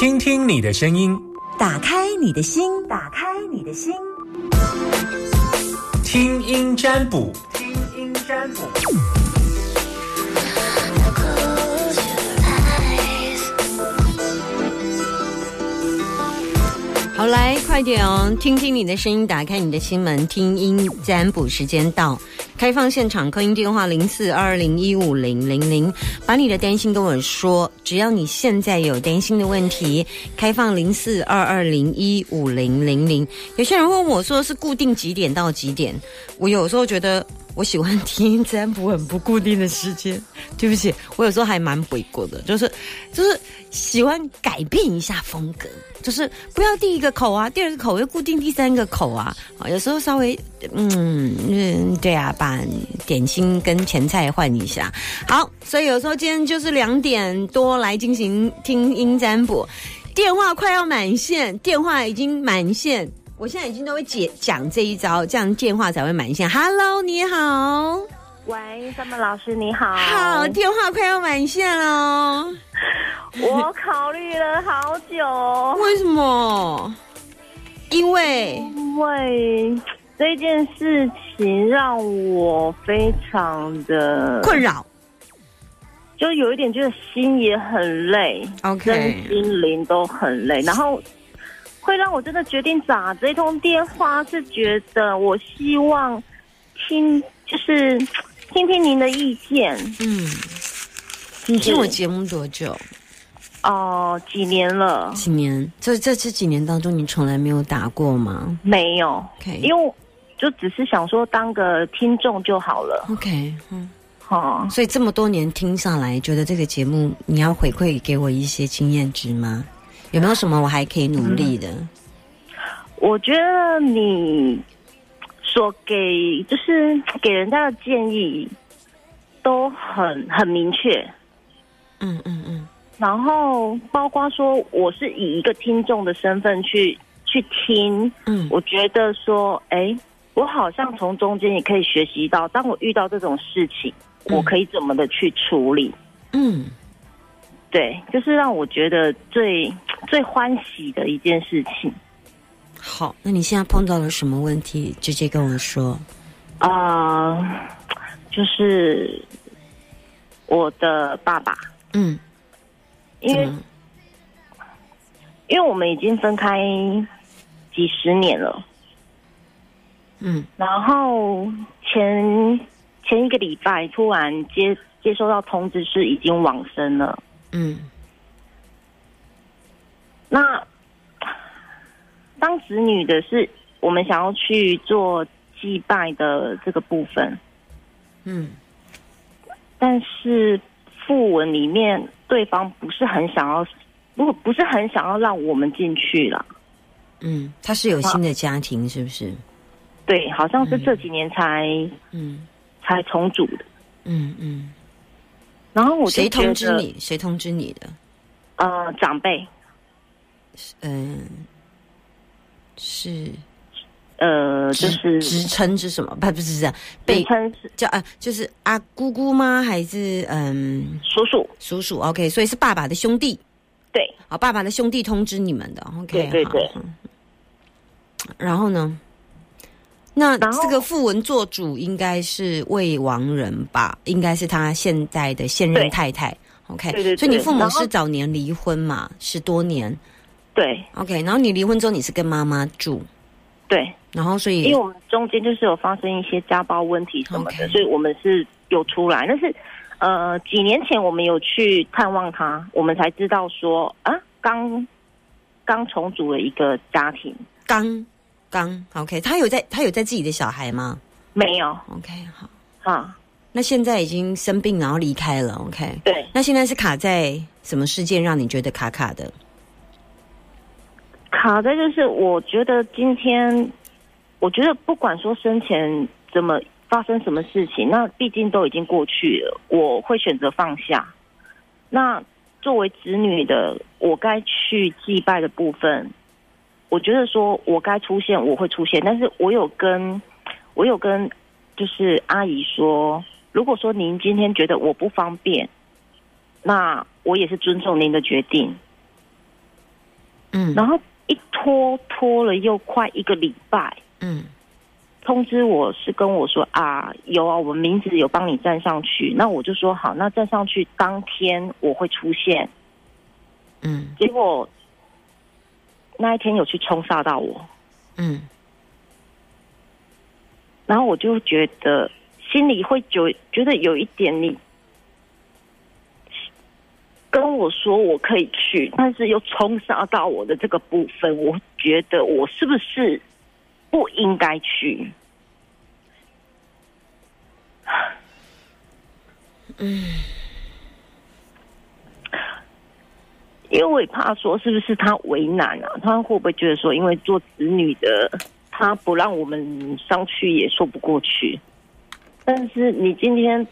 听听你的声音，打开你的心，打开你的心，听音占卜，听音占卜。好，来快点哦，听听你的声音，打开你的心门，听音占卜时间到，开放现场扣音电话零四二零一五零零零，把你的担心跟我说，只要你现在有担心的问题，开放零四二二零一五零零零。有些人问我说是固定几点到几点，我有时候觉得。我喜欢听占卜很不固定的时间，对不起，我有时候还蛮鬼过的，就是就是喜欢改变一下风格，就是不要第一个口啊，第二个口又固定第三个口啊，啊，有时候稍微嗯嗯对啊，把点心跟前菜换一下，好，所以有时候今天就是两点多来进行听音占卜，电话快要满线，电话已经满线。我现在已经都会解讲这一招，这样电话才会满线。Hello，你好，喂，三门老师你好，好，电话快要满线了。我考虑了好久，为什么？因为因为这件事情让我非常的困扰，就有一点就是心也很累，OK，身心灵都很累，然后。会让我真的决定打这通电话，是觉得我希望听，就是听听您的意见。嗯，你听我节目多久？哦，几年了？几年？这这这几年当中，你从来没有打过吗？没有。OK，因为就只是想说当个听众就好了。OK，嗯，好。所以这么多年听下来，觉得这个节目你要回馈给我一些经验值吗？有没有什么我还可以努力的？我觉得你所给就是给人家的建议都很很明确。嗯嗯嗯。然后包括说，我是以一个听众的身份去去听。嗯。我觉得说，哎，我好像从中间也可以学习到，当我遇到这种事情，我可以怎么的去处理。嗯。对，就是让我觉得最。最欢喜的一件事情。好，那你现在碰到了什么问题？直接跟我说。啊，就是我的爸爸。嗯。因为，因为我们已经分开几十年了。嗯。然后前前一个礼拜突然接接收到通知，是已经往生了。嗯。那当子女的是我们想要去做祭拜的这个部分，嗯，但是父文里面对方不是很想要，如果不是很想要让我们进去了，嗯，他是有新的家庭是不是？对，好像是这几年才嗯才重组的，嗯嗯，然后我谁通知你？谁通知你的？呃，长辈。嗯，是，呃，就是职称是什么？不，不是这样，被称是叫啊，就是阿姑姑吗？还是嗯，叔叔？叔叔，OK，所以是爸爸的兄弟。对，好，爸爸的兄弟通知你们的，OK，对对对。然后呢？那这个富文做主应该是未亡人吧？应该是他现在的现任太太，OK。对对。所以你父母是早年离婚嘛？十多年。对，OK，然后你离婚之后你是跟妈妈住，对，然后所以因为我们中间就是有发生一些家暴问题什么的，所以我们是有出来，但是呃几年前我们有去探望他，我们才知道说啊刚刚重组了一个家庭，刚刚 OK，他有在他有在自己的小孩吗？没有，OK 好。啊，那现在已经生病然后离开了，OK，对，那现在是卡在什么事件让你觉得卡卡的？卡在就是，我觉得今天，我觉得不管说生前怎么发生什么事情，那毕竟都已经过去了。我会选择放下。那作为子女的，我该去祭拜的部分，我觉得说我该出现，我会出现。但是我有跟，我有跟，就是阿姨说，如果说您今天觉得我不方便，那我也是尊重您的决定。嗯然后一拖拖了又快一个礼拜，嗯。通知我是跟我说啊，有啊，我名字有帮你站上去，那我就说好，那站上去当天我会出现，嗯。结果那一天有去冲煞到我，嗯。然后我就觉得心里会觉觉得有一点你跟我说我可以去，但是又冲杀到我的这个部分，我觉得我是不是不应该去？嗯因为我也怕说是不是他为难啊？他会不会觉得说，因为做子女的，他不让我们上去也说不过去。但是你今天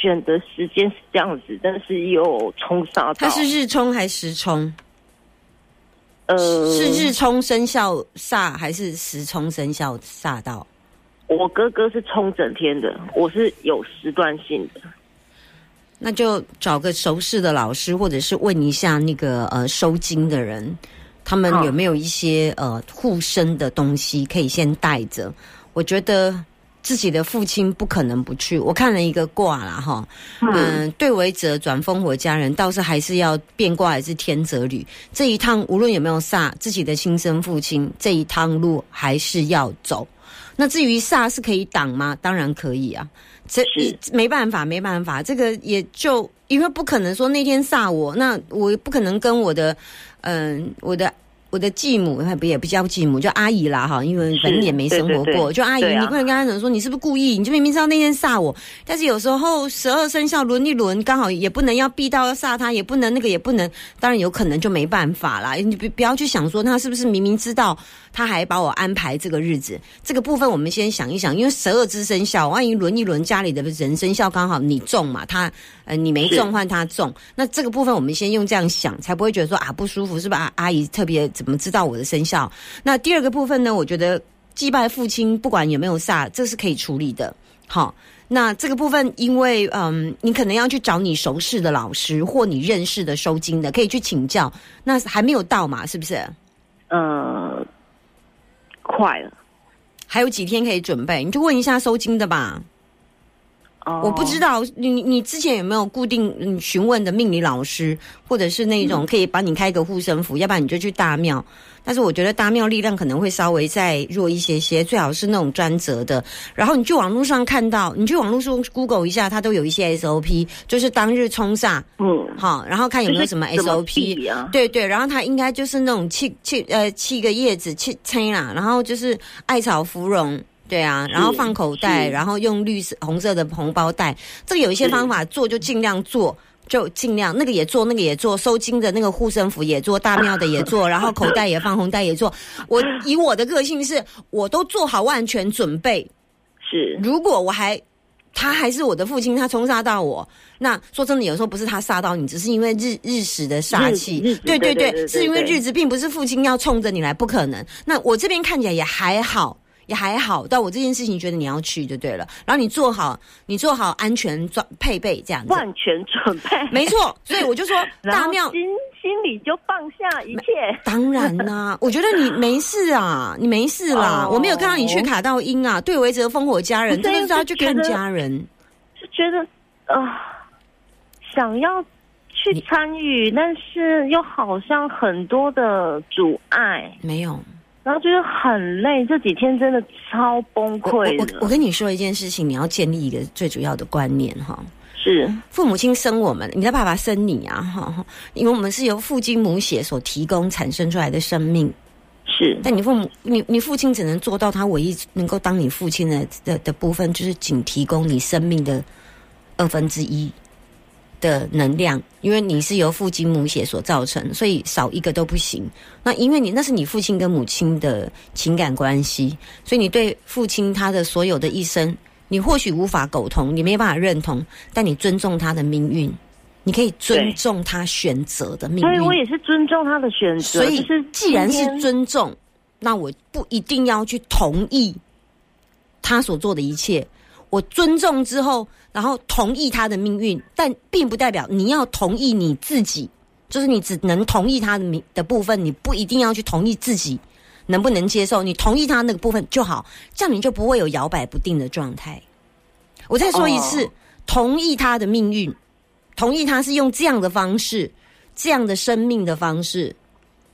选的时间是这样子，但是又冲杀到，它是日冲还是时冲？呃，是日冲生肖煞还是时冲生肖煞到？我哥哥是冲整天的，我是有时段性的。那就找个熟识的老师，或者是问一下那个呃收金的人，他们有没有一些呃护身的东西可以先带着。我觉得自己的父亲不可能不去。我看了一个卦啦，哈，嗯，对为者转风火家人，倒是还是要变卦，还是天泽履。这一趟无论有没有煞，自己的亲生父亲这一趟路还是要走。那至于煞是可以挡吗？当然可以啊。这没办法，没办法，这个也就因为不可能说那天煞我，那我不可能跟我的，嗯、我的我的继母，不也不叫继母，叫阿姨啦哈，因为是反正也没生活过，对对对就阿姨，啊你不能跟他讲说你是不是故意，你就明明知道那天煞我，但是有时候十二生肖轮一轮，刚好也不能要避到要煞他，也不能那个也不能，当然有可能就没办法啦。你不不要去想说他是不是明明知道，他还把我安排这个日子，这个部分我们先想一想，因为十二支生肖，万一轮一轮家里的人生肖刚好你中嘛，他呃你没中换他中，那这个部分我们先用这样想，才不会觉得说啊不舒服，是吧？阿姨特别怎么知道我的生肖？那第二个部分呢，我觉得祭拜父亲不管有没有煞，这是可以处理的。好，那这个部分，因为嗯，你可能要去找你熟识的老师或你认识的收金的，可以去请教。那还没有到嘛，是不是？呃，快了。还有几天可以准备，你就问一下收金的吧。哦我不知道你你之前有没有固定嗯询问的命理老师，或者是那种可以帮你开个护身符，要不然你就去大庙。但是我觉得大庙力量可能会稍微再弱一些些，最好是那种专责的。然后你去网络上看到，你去网络上 Google 一下，它都有一些 SOP，就是当日冲煞，嗯，好，然后看有没有什么就是怎么 SOP。啊？对对，然后它应该就是那种气气呃气个叶子气吹啦，然后就是艾草芙蓉。对啊，然后放口袋，是然后用绿色、红色的红包袋。这个有一些方法做，就尽量做，就尽量那个也做，那个也做，收金的那个护身符也做，大庙的也做，然后口袋也放，红袋也做。我以我的个性是，我都做好万全准备。是如果我还他还是我的父亲，他冲杀到我，那说真的，有时候不是他杀到你，只是因为日日时的煞气对对对是因为日子并不是父亲要冲着你来，不可能。那我这边看起来也还好。也还好，但我这件事情觉得你要去就对了，然后你做好，你做好安全装配备这样子，万全准备，没错。所以我就说大庙心心里就放下一切。当然啦、我觉得你没事啊，你没事啦。哦我没有看到你去卡到音啊，对为则烽火家人，不是这个是要去看家人。就觉得呃，想要去参与，但是又好像很多的阻碍，没有，然后觉得很累。这几天真的超崩溃。我我跟你说一件事情，你要建立一个最主要的观念哈。是父母亲生我们，你的爸爸生你啊，哈，因为我们是由父精母血所提供产生出来的生命，是但你父母，你你父亲只能做到他唯一能够当你父亲的的的部分，就是仅提供你生命的二分之一的能量，因为你是由父精母血所造成，所以少一个都不行。那因为你那是你父亲跟母亲的情感关系，所以你对父亲他的所有的一生，你或许无法苟同，你没办法认同，但你尊重他的命运，你可以尊重他选择的命运。所以我也是尊重他的选择。所以是既然是尊重，那我不一定要去同意他所做的一切。我尊重之后，然后同意他的命运，但并不代表你要同意你自己就是你只能同意他的命的部分，你不一定要去同意自己能不能接受，你同意他那个部分就好，这样你就不会有摇摆不定的状态。我再说一次，同意他的命运，同意他是用这样的方式、这样的生命的方式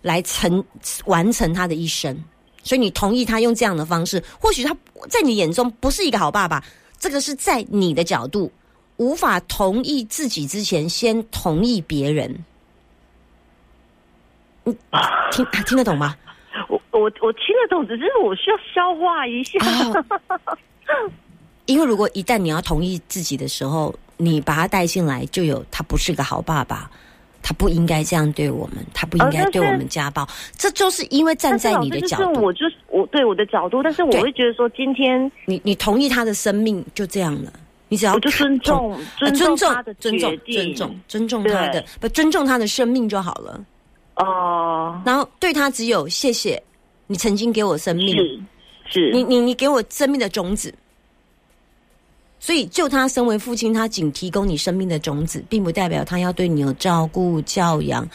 来成完成他的一生。所以你同意他用这样的方式，或许他在你眼中不是一个好爸爸，这个是在你的角度无法同意自己之前，先同意别人。你听啊听得懂吗？我我我听得懂，只是我需要消化一下。哦 因为如果一旦你要同意自己的时候，你把他带进来，就有他不是个好爸爸，他不应该这样对我们，他不应该对我们家暴，这就是因为站在你的角度，是就是我就是我对我的角度，但是我会觉得说，今天你你同意他的生命就这样了，你只要我就尊重呃尊尊重他的尊重尊重尊重他的不尊重他的生命就好了，哦，然后对他只有谢谢你曾经给我生命，是是，你你你给我生命的种子，所以就他身为父亲，他仅提供你生命的种子，并不代表他要对你有照顾、教养、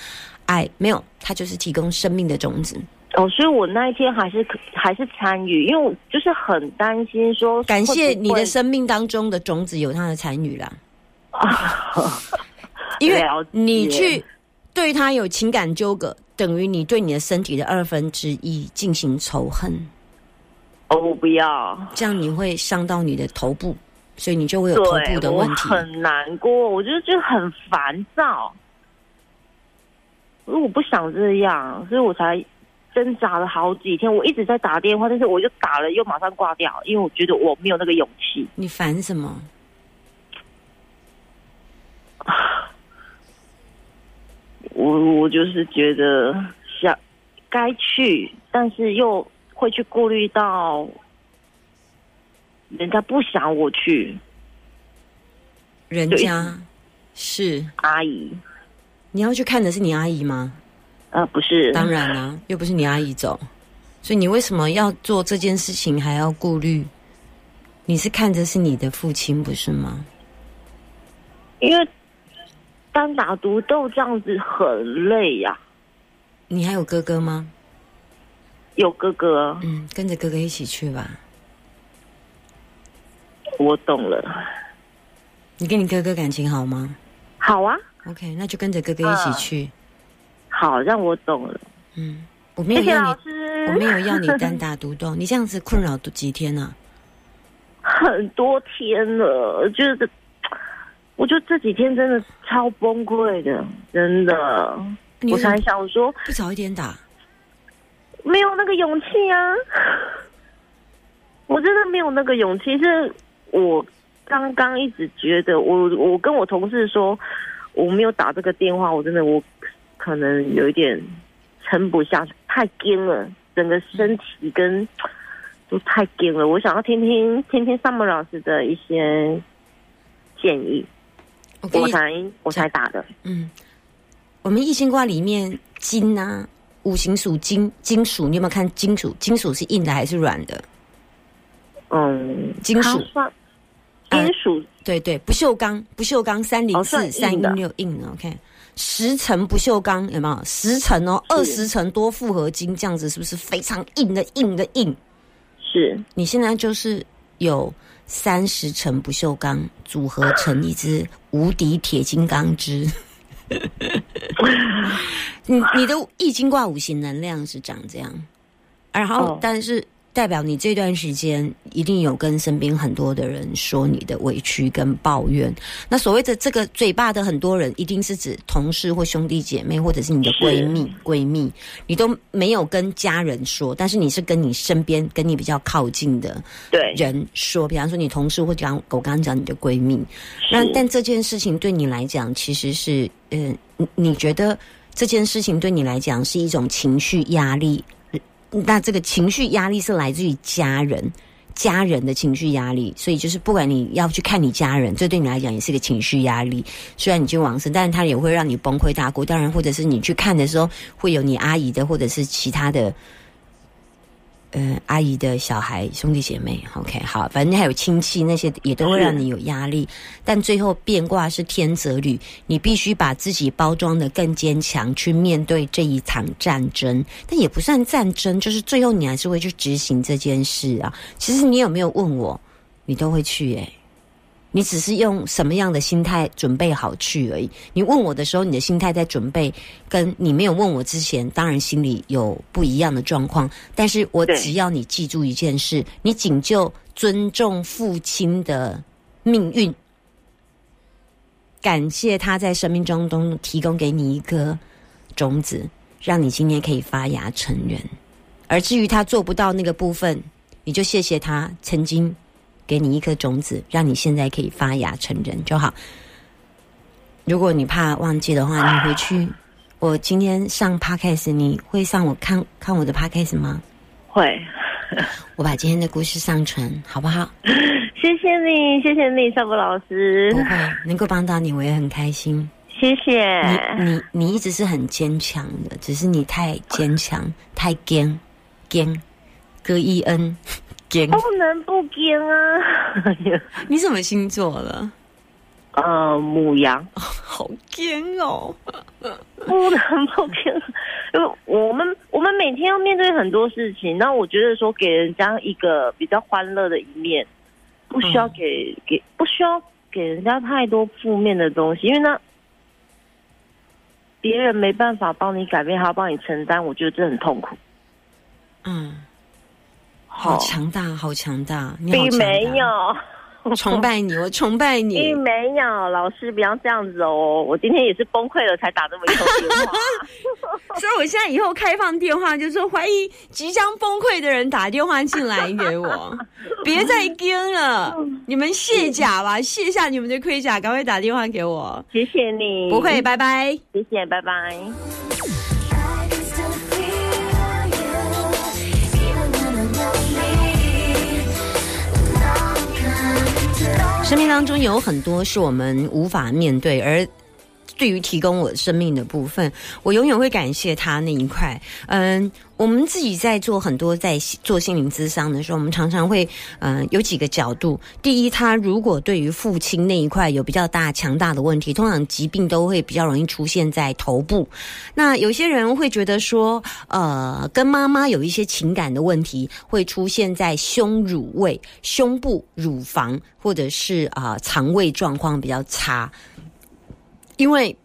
爱，没有，他就是提供生命的种子。哦，所以我那一天还是还是参与，因为我就是很担心说，感谢你的生命当中的种子有他的参与啦，啊，因为你去对他有情感纠葛，等于你对你的身体的二分之一进行仇恨，哦，我不要，这样你会伤到你的头部，所以你就会有头的问题。很难过，我觉得就很烦躁，因为我不想这样，所以我才挣扎了好几天。我一直在打电话，但是我就打了又马上挂掉，因为我觉得我没有那个勇气。你烦什么？我我就是觉得想该去，但是又会去顾虑到人家不想我去，人家是阿姨，你要去看的是你阿姨吗？呃，不是，当然啦、又不是你阿姨走，所以你为什么要做这件事情还要顾虑？你是看着是你的父亲不是吗？因为单打独斗这样子很累呀、你还有哥哥吗？有哥哥，嗯，跟着哥哥一起去吧。我懂了。你跟你哥哥感情好吗好啊，？OK，那就跟着哥哥一起去。好，让我懂了。嗯，我没有要你。我没有要你单打独斗。你这样子困扰几天呢、很多天了，就是，我觉得这几天真的超崩溃的，真的。我才想说，不早一点打？没有那个勇气啊！我真的没有那个勇气。是我刚刚一直觉得，我我跟我同事说，我没有打这个电话，我真的我可能有一点撑不下去，太硬了，整个身体跟都太硬了。我想要听听听听 Summer 老师的一些建议，我才我才打的。嗯，我们易星卦里面金啊，五行属金，金属你有没有看金属？金属是硬的还是软的？嗯，金属金属对对，不锈钢，不锈钢三零哦四三一六硬的，OK。十层不锈钢有没有？十层哦，二十层多复合金，这样子是不是非常硬的硬的硬？是你现在就是有三十层不锈钢组合成一只无敌铁金刚之。你你的易经卦五行能量是长这样，然后、哦但是代表你这段时间一定有跟身边很多的人说你的委屈跟抱怨。那所谓的这个嘴巴的很多人，一定是指同事或兄弟姐妹，或者是你的闺蜜闺蜜，你都没有跟家人说，但是你是跟你身边跟你比较靠近的对，人说，比方说你同事或讲我刚刚讲你的闺蜜，那但这件事情对你来讲，其实是呃，你你觉得这件事情对你来讲是一种情绪压力？那这个情绪压力是来自于家人，家人的情绪压力，所以就是不管你要去看你家人，这对你来讲也是个情绪压力。虽然你去往生，但是他也会让你崩溃大哭。当然，或者是你去看的时候，会有你阿姨的或者是其他的呃阿姨的小孩兄弟姐妹，OK，好，反正还有亲戚那些也都会让你有压力，但最后变卦是天泽旅，你必须把自己包装的更坚强，去面对这一场战争，但也不算战争，就是最后你还是会去执行这件事啊。其实你有没有问我，你都会去诶、你只是用什么样的心态准备好去而已。你问我的时候，你的心态在准备，跟你没有问我之前，当然心里有不一样的状况。但是我只要你记住一件事，你仅就尊重父亲的命运，感谢他在生命中中提供给你一颗种子，让你今天可以发芽成人。而至于他做不到那个部分，你就谢谢他曾经给你一颗种子，让你现在可以发芽成人就好。如果你怕忘记的话，你回去。我今天上 podcast，你会上我看看我的 podcast 吗？会，我把今天的故事上传，好不好？谢谢你，谢谢你，少博老师不，会，能够帮到你，我也很开心。谢谢。你你你一直是很坚强的，只是你太坚强，太坚坚，哥伊恩坚。不能不跟啊！你什么星座了？呃，母羊 好坚哦！不能不跟，因为我们我们每天要面对很多事情，那我觉得说给人家一个比较欢乐的一面，不需要给、给不需要给人家太多负面的东西，因为呢，别人没办法帮你改变，还要帮你承担，我觉得这很痛苦。嗯，好好强大，好强大！你没有，崇拜你，我崇拜你并。没有，老师不要这样子哦！我今天也是崩溃了才打这么一通电话。所以我现在以后开放电话，就是说怀疑即将崩溃的人打电话进来给我，别再跟了，你们卸甲吧，卸下你们的盔甲，赶快打电话给我。谢谢你，不会，，拜拜。谢谢，拜拜。生命当中有很多是我们无法面对，而对于提供我生命的部分，我永远会感谢他那一块。嗯，我们自己在做很多在做心灵咨商的时候，我们常常会嗯有几个角度。第一，他如果对于父亲那一块有比较大强大的问题，通常疾病都会比较容易出现在头部。那有些人会觉得说，呃，跟妈妈有一些情感的问题，会出现在胸乳位、胸部、乳房，或者是啊、肠胃状况比较差。因为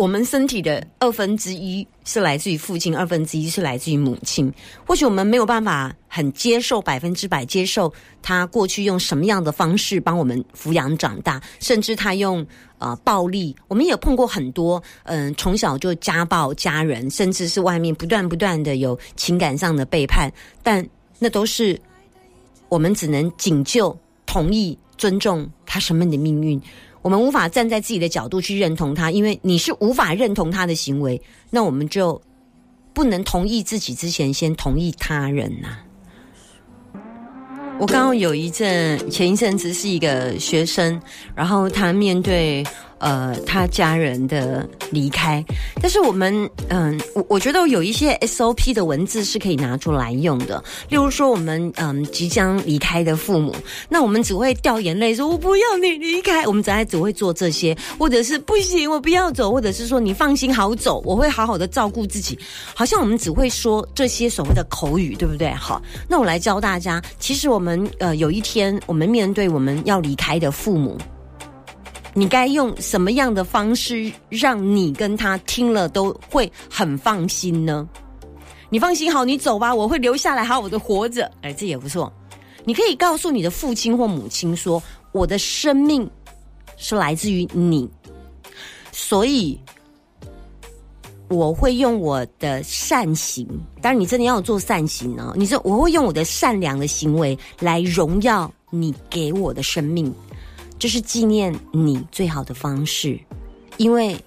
我们身体的二分之一是来自于父亲，二分之一是来自于母亲。或许我们没有办法很接受百分之百接受他过去用什么样的方式帮我们抚养长大，甚至他用呃暴力，我们也碰过很多，嗯、从小就家暴家人，甚至是外面不断不断的有情感上的背叛，但那都是我们只能仅就同意、尊重他生命的命运。我们无法站在自己的角度去认同他，因为你是无法认同他的行为，那我们就不能同意自己之前先同意他人呐、我刚刚有一阵前一阵子是一个学生，然后他面对呃他家人的离开，但是我们嗯，我我觉得有一些 SOP 的文字是可以拿出来用的，例如说我们嗯即将离开的父母，那我们只会掉眼泪说“我不要你离开”，我们只爱只会做这些，或者是不行我不要走，或者是说你放心好走，我会好好的照顾自己，好像我们只会说这些所谓的口语，对不对？好，那我来教大家，其实我们呃有一天我们面对我们要离开的父母。你该用什么样的方式让你跟他听了都会很放心呢？你放心好，你走吧，我会留下来好好的活着。哎，这也不错。你可以告诉你的父亲或母亲说：“我的生命是来自于你，所以我会用我的善行。当然，你真的要做善行哦。你说我会用我的善良的行为来荣耀你给我的生命。”这是纪念你最好的方式，因为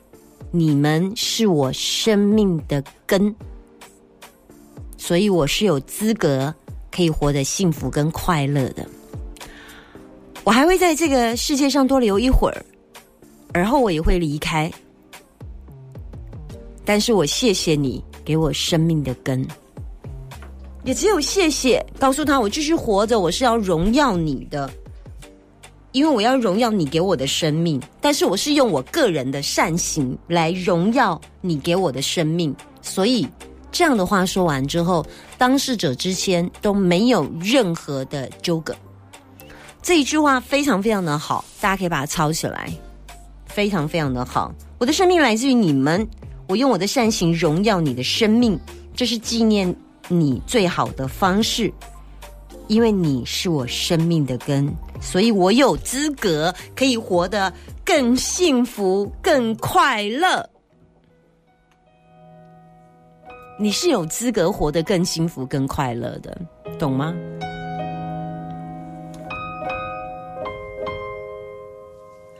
你们是我生命的根，所以我是有资格可以活得幸福跟快乐的。我还会在这个世界上多留一会儿，而后我也会离开。但是我谢谢你给我生命的根，也只有谢谢，告诉他我继续活着，我是要荣耀你的，因为我要荣耀你给我的生命，但是我是用我个人的善行来荣耀你给我的生命，所以这样的话说完之后，当事者之间都没有任何的纠葛。这一句话非常非常的好，大家可以把它抄起来，非常非常的好。我的生命来自于你们，我用我的善行荣耀你的生命，这是纪念你最好的方式，因为你是我生命的根，所以我有资格可以活得更幸福、更快乐。你是有资格活得更幸福、更快乐的，懂吗？